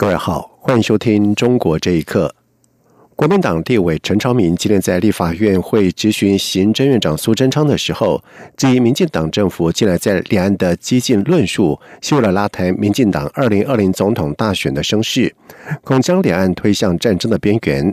各位好，欢迎收听《中国这一刻》。国民党立委陈超明今天在立法院会质询行政院长苏贞昌的时候，质疑民进党政府近来在两岸的激进论述，是为了拉抬民进党二零二零总统大选的声势，恐将两岸推向战争的边缘。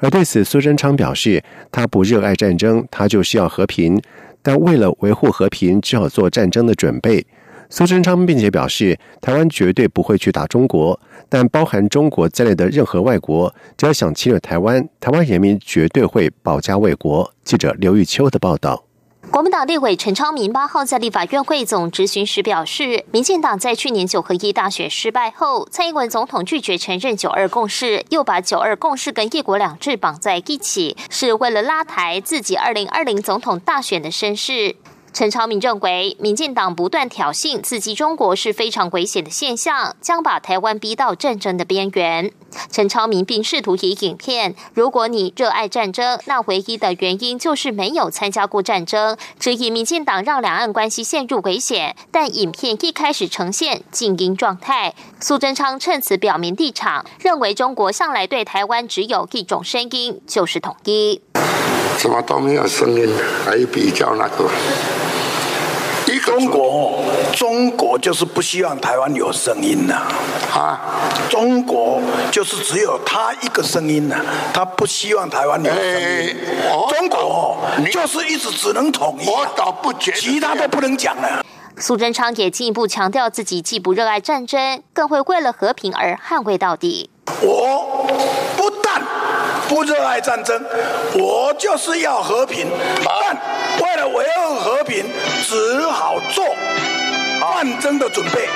而对此，苏贞昌表示，他不热爱战争，他就是要和平，但为了维护和平，只好做战争的准备。苏贞昌并且表示，台湾绝对不会去打中国，但包含中国在内的任何外国，只要想侵略台湾，台湾人民绝对会保家卫国。记者刘玉秋的报道。国民党立委陈昌明八号在立法院会总质询时表示，民进党在去年九合一大选失败后，蔡英文总统拒绝承认九二共识，又把九二共识跟一国两制绑在一起，是为了拉抬自己二零二零总统大选的声势。陈超明认为，民进党不断挑衅、刺激中国是非常危险的现象，将把台湾逼到战争的边缘。陈超明并试图以影片：“如果你热爱战争，那唯一的原因就是没有参加过战争。”质疑民进党让两岸关系陷入危险。但影片一开始呈现静音状态。苏贞昌趁此表明立场，认为中国向来对台湾只有一种声音，就是统一。什么都没有声音，还比较那个？一中国，中国就是不希望台湾有声音呐！啊，中国就是只有他一个声音呐，他不希望台湾有声音。中国就是一直只能统一，我倒不觉得，其他都不能讲了。苏贞昌也进一步强调，自己既不热爱战争，更会为了和平而捍卫到底。我不但不热爱战争，我就是要和平，但为了维护和平，只好做战争的准备。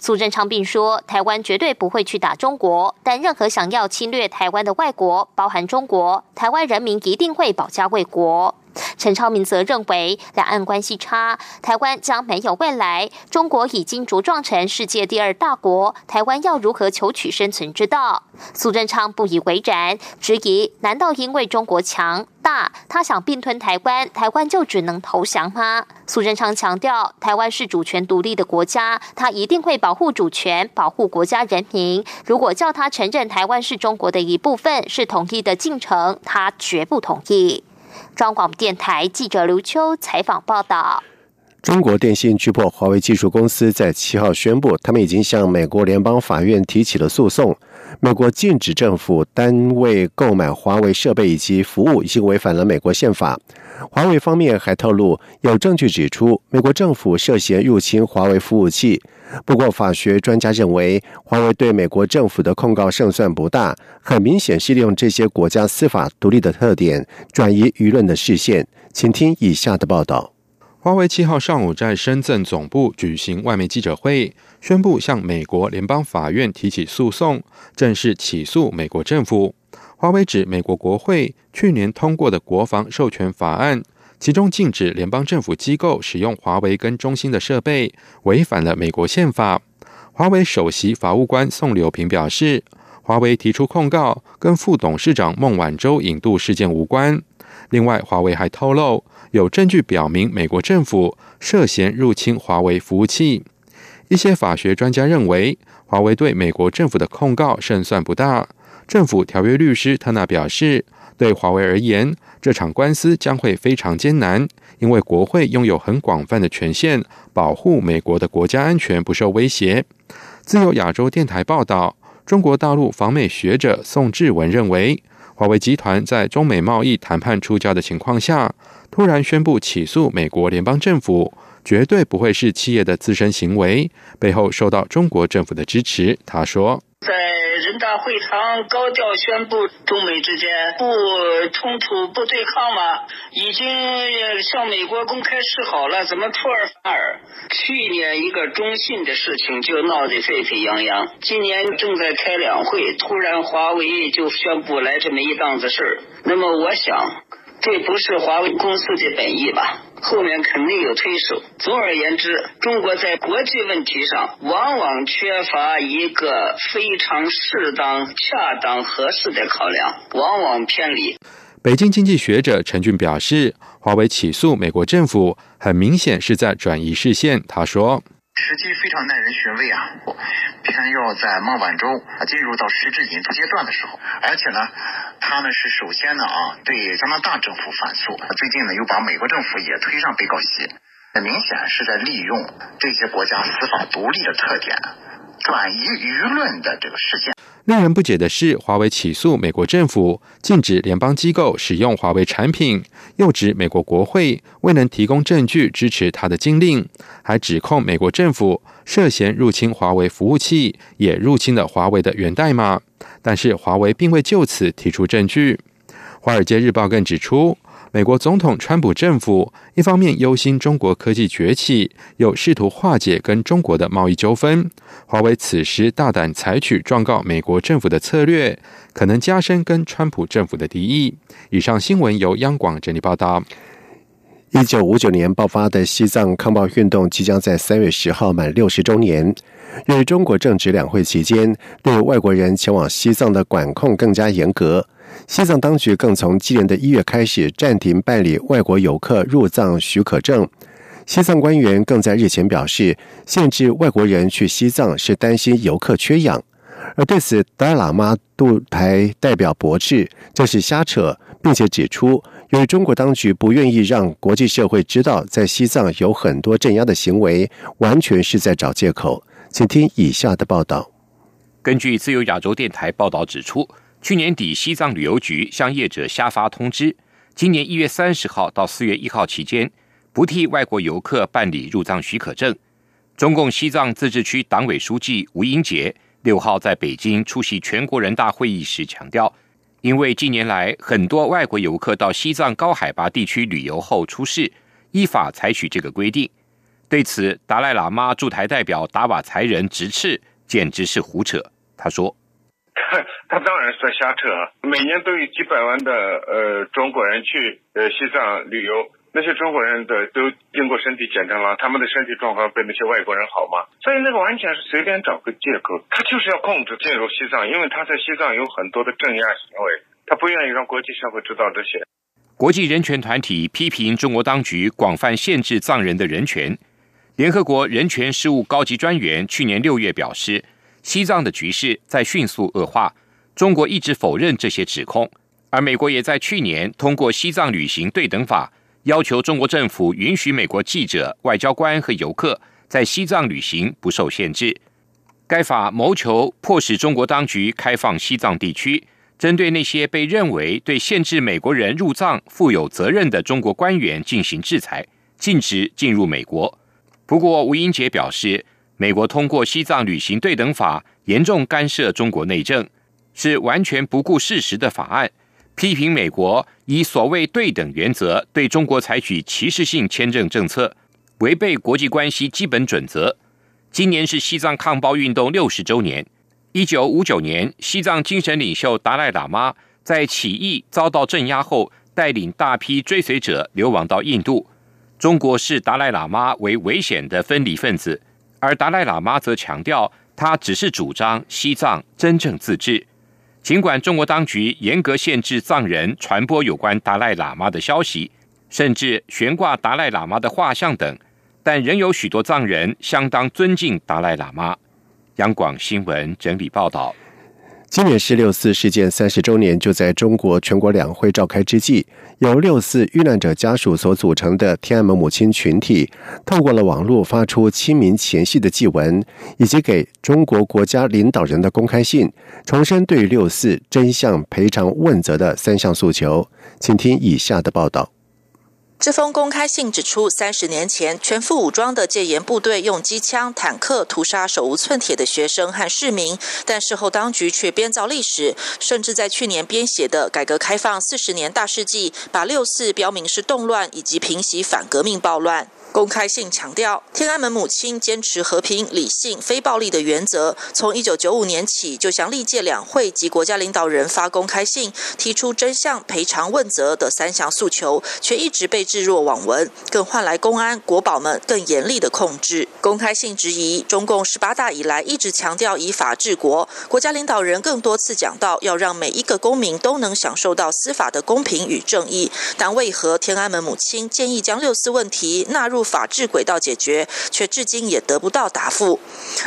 苏贞昌并说，台湾绝对不会去打中国，但任何想要侵略台湾的外国，包含中国，台湾人民一定会保家卫国。陈超明则认为，两岸关系差，台湾将没有未来。中国已经茁壮成世界第二大国，台湾要如何求取生存之道？苏贞昌不以为然，质疑：难道因为中国强大，他想并吞台湾，台湾就只能投降吗？苏贞昌强调，台湾是主权独立的国家，他一定会保护主权，保护国家人民。如果叫他承认台湾是中国的一部分，是统一的进程，他绝不同意。中广电台记者刘秋采访报道：中国电信巨破华为技术公司在七号宣布，他们已经向美国联邦法院提起了诉讼。美国禁止政府单位购买华为设备以及服务，已经违反了美国宪法。华为方面还透露，有证据指出美国政府涉嫌入侵华为服务器。不过，法学专家认为，华为对美国政府的控告胜算不大，很明显是利用这些国家司法独立的特点，转移舆论的视线。请听以下的报道：华为七号上午在深圳总部举行外媒记者会，宣布向美国联邦法院提起诉讼，正式起诉美国政府。华为指美国国会去年通过的国防授权法案。其中禁止联邦政府机构使用华为跟中兴的设备，违反了美国宪法。华为首席法务官宋柳平表示，华为提出控告跟副董事长孟晚舟引渡事件无关。另外，华为还透露有证据表明美国政府涉嫌入侵华为服务器。一些法学专家认为，华为对美国政府的控告胜算不大。政府条约律师特纳表示，对华为而言。这场官司将会非常艰难，因为国会拥有很广泛的权限，保护美国的国家安全不受威胁。自由亚洲电台报道，中国大陆访美学者宋志文认为，华为集团在中美贸易谈判出焦的情况下，突然宣布起诉美国联邦政府，绝对不会是企业的自身行为，背后受到中国政府的支持。他说，在。人大会堂高调宣布中美之间不冲突、不对抗吗？已经向美国公开示好了，怎么出尔反尔？去年一个中信的事情就闹得沸沸扬扬，今年正在开两会，突然华为就宣布来这么一档子事儿。那么我想，这不是华为公司的本意吧？后面肯定有推手。总而言之，中国在国际问题上往往缺乏一个非常适当、恰当、合适的考量，往往偏离。北京经济学者陈俊表示，华为起诉美国政府，很明显是在转移视线。他说。时机非常耐人寻味啊！偏要在孟晚舟进入到实质引渡阶段的时候，而且呢，他呢是首先呢啊对加拿大政府反诉，最近呢又把美国政府也推上被告席，很明显是在利用这些国家司法独立的特点，转移舆论的这个事件。令人不解的是，华为起诉美国政府禁止联邦机构使用华为产品，又指美国国会未能提供证据支持他的禁令，还指控美国政府涉嫌入侵华为服务器，也入侵了华为的源代码。但是华为并未就此提出证据。《华尔街日报》更指出。美国总统川普政府一方面忧心中国科技崛起，又试图化解跟中国的贸易纠纷。华为此时大胆采取状告美国政府的策略，可能加深跟川普政府的敌意。以上新闻由央广整理报道。一九五九年爆发的西藏抗暴运动即将在三月十号满六十周年。由于中国正值两会期间，对外国人前往西藏的管控更加严格。西藏当局更从今年的一月开始暂停办理外国游客入藏许可证。西藏官员更在日前表示，限制外国人去西藏是担心游客缺氧。而对此，达赖喇嘛驻台代表驳斥这是瞎扯，并且指出，由于中国当局不愿意让国际社会知道在西藏有很多镇压的行为，完全是在找借口。请听以下的报道。根据自由亚洲电台报道指出。去年底，西藏旅游局向业者下发通知，今年一月三十号到四月一号期间，不替外国游客办理入藏许可证。中共西藏自治区党委书记吴英杰六号在北京出席全国人大会议时强调，因为近年来很多外国游客到西藏高海拔地区旅游后出事，依法采取这个规定。对此，达赖喇嘛驻台代表达瓦才仁直斥，简直是胡扯。他说。他当然是在瞎扯啊！每年都有几百万的呃中国人去呃西藏旅游，那些中国人的都经过身体检查了，他们的身体状况比那些外国人好吗？所以那个完全是随便找个借口，他就是要控制进入西藏，因为他在西藏有很多的镇压行为，他不愿意让国际社会知道这些。国际人权团体批评中国当局广泛限制藏人的人权。联合国人权事务高级专员去年六月表示。西藏的局势在迅速恶化，中国一直否认这些指控，而美国也在去年通过《西藏旅行对等法》，要求中国政府允许美国记者、外交官和游客在西藏旅行不受限制。该法谋求迫使中国当局开放西藏地区，针对那些被认为对限制美国人入藏负有责任的中国官员进行制裁，禁止进入美国。不过，吴英杰表示。美国通过《西藏旅行对等法》，严重干涉中国内政，是完全不顾事实的法案。批评美国以所谓对等原则对中国采取歧视性签证政策，违背国际关系基本准则。今年是西藏抗暴运动六十周年。一九五九年，西藏精神领袖达赖喇嘛在起义遭到镇压后，带领大批追随者流亡到印度。中国视达赖喇嘛为危险的分离分子。而达赖喇嘛则强调，他只是主张西藏真正自治。尽管中国当局严格限制藏人传播有关达赖喇嘛的消息，甚至悬挂达赖喇嘛的画像等，但仍有许多藏人相当尊敬达赖喇嘛。央广新闻整理报道。今年是六四事件三十周年，就在中国全国两会召开之际，由六四遇难者家属所组成的天安门母亲群体，透过了网络发出亲民前夕的祭文，以及给中国国家领导人的公开信，重申对六四真相赔偿问责的三项诉求。请听以下的报道。这封公开信指出，三十年前全副武装的戒严部队用机枪、坦克屠杀手无寸铁的学生和市民，但事后当局却编造历史，甚至在去年编写的改革开放四十年大事记，把六四标明是动乱以及平息反革命暴乱。公开信强调，天安门母亲坚持和平、理性、非暴力的原则。从一九九五年起，就向历届两会及国家领导人发公开信，提出真相、赔偿、问责的三项诉求，却一直被置若罔闻，更换来公安、国保们更严厉的控制。公开信质疑，中共十八大以来一直强调以法治国，国家领导人更多次讲到要让每一个公民都能享受到司法的公平与正义，但为何天安门母亲建议将六四问题纳入？法治轨道解决，却至今也得不到答复。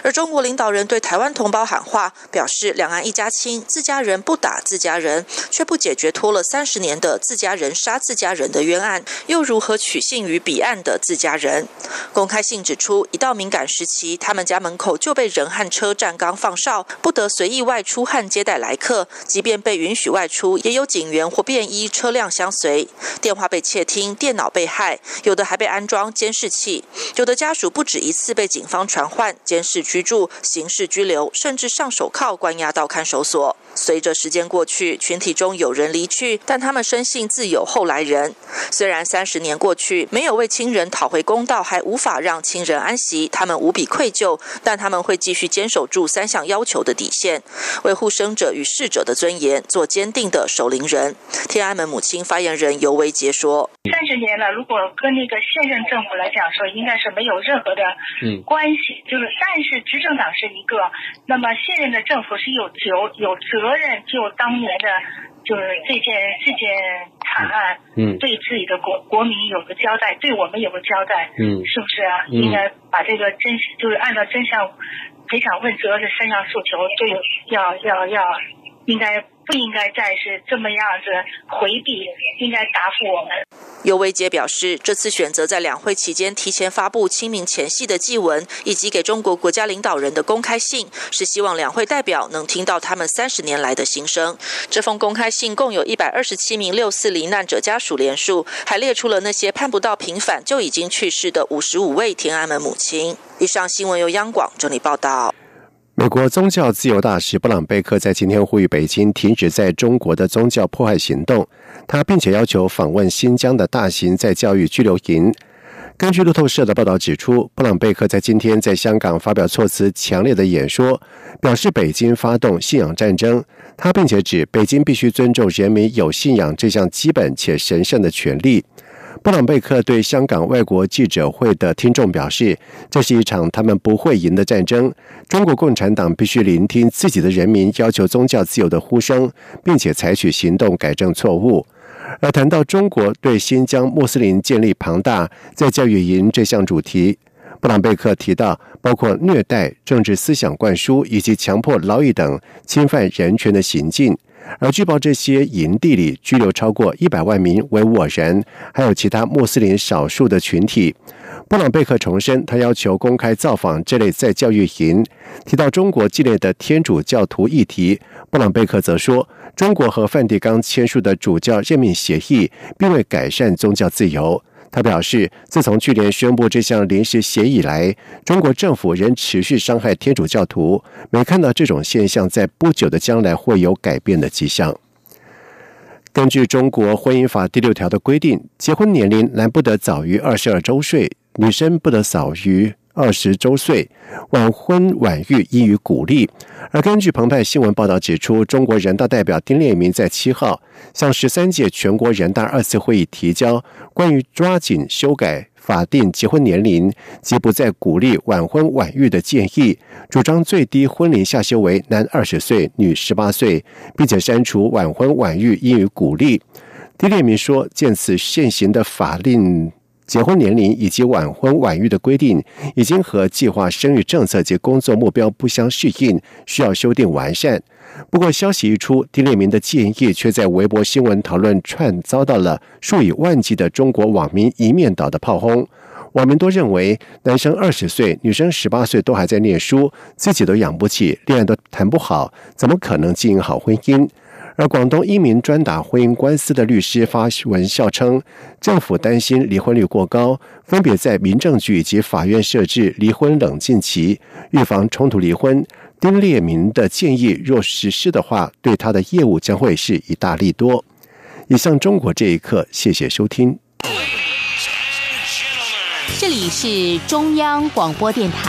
而中国领导人对台湾同胞喊话，表示两岸一家亲，自家人不打自家人，却不解决拖了三十年的自家人杀自家人的冤案，又如何取信于彼岸的自家人？公开信指出，一到敏感时期，他们家门口就被人和车站岗放哨，不得随意外出和接待来客，即便被允许外出，也有警员或便衣车辆相随。电话被窃听，电脑被害，有的还被安装监。视器，有的家属不止一次被警方传唤、监视、居住、刑事拘留，甚至上手铐关押到看守所。随着时间过去，群体中有人离去，但他们深信自有后来人。虽然三十年过去，没有为亲人讨回公道，还无法让亲人安息，他们无比愧疚，但他们会继续坚守住三项要求的底线，为护生者与逝者的尊严，做坚定的守灵人。天安门母亲发言人尤维杰说：“三十年了，如果跟那个现任政府。”来讲说，应该是没有任何的关系，就是但是执政党是一个，那么现任的政府是有责有责任就当年的，就是这件这件惨案，嗯，对自己的国国民有个交代，对我们有个交代，嗯，是不是啊？应该把这个真就是按照真相赔偿问责的三项诉求，对要要要应该。不应该再是这么样子回避，应该答复我们。尤维杰表示，这次选择在两会期间提前发布清明前夕的祭文，以及给中国国家领导人的公开信，是希望两会代表能听到他们三十年来的心声。这封公开信共有一百二十七名六四罹难者家属联署，还列出了那些盼不到平反就已经去世的五十五位天安门母亲。以上新闻由央广整理报道。美国宗教自由大使布朗贝克在今天呼吁北京停止在中国的宗教迫害行动，他并且要求访问新疆的大型在教育拘留营。根据路透社的报道指出，布朗贝克在今天在香港发表措辞强烈的演说，表示北京发动信仰战争。他并且指北京必须尊重人民有信仰这项基本且神圣的权利。布朗贝克对香港外国记者会的听众表示：“这是一场他们不会赢的战争。中国共产党必须聆听自己的人民要求宗教自由的呼声，并且采取行动改正错误。”而谈到中国对新疆穆斯林建立庞大在教育营这项主题，布朗贝克提到，包括虐待、政治思想灌输以及强迫劳役等侵犯人权的行径。而据报，这些营地里拘留超过一百万名维吾尔人，还有其他穆斯林少数的群体。布朗贝克重申，他要求公开造访这类在教育营。提到中国激烈的天主教徒议题，布朗贝克则说，中国和梵蒂冈签署的主教任命协议，并未改善宗教自由。他表示，自从去年宣布这项临时协议以来，中国政府仍持续伤害天主教徒，没看到这种现象在不久的将来会有改变的迹象。根据中国婚姻法第六条的规定，结婚年龄男不得早于二十二周岁，女生不得早于。二十周岁晚婚晚育应予鼓励。而根据澎湃新闻报道指出，中国人大代表丁烈明在七号向十三届全国人大二次会议提交关于抓紧修改法定结婚年龄及不再鼓励晚婚晚育的建议，主张最低婚龄下修为男二十岁、女十八岁，并且删除晚婚晚育应予鼓励。丁烈明说：“见此现行的法令。”结婚年龄以及晚婚晚育的规定，已经和计划生育政策及工作目标不相适应，需要修订完善。不过，消息一出，丁列明的建议却在微博新闻讨论串遭到了数以万计的中国网民一面倒的炮轰。网民都认为，男生二十岁，女生十八岁都还在念书，自己都养不起，恋爱都谈不好，怎么可能经营好婚姻？而广东一名专打婚姻官司的律师发文笑称，政府担心离婚率过高，分别在民政局以及法院设置离婚冷静期，预防冲突离婚。丁列明的建议若实施的话，对他的业务将会是一大利多。以上中国这一刻，谢谢收听。这里是中央广播电台。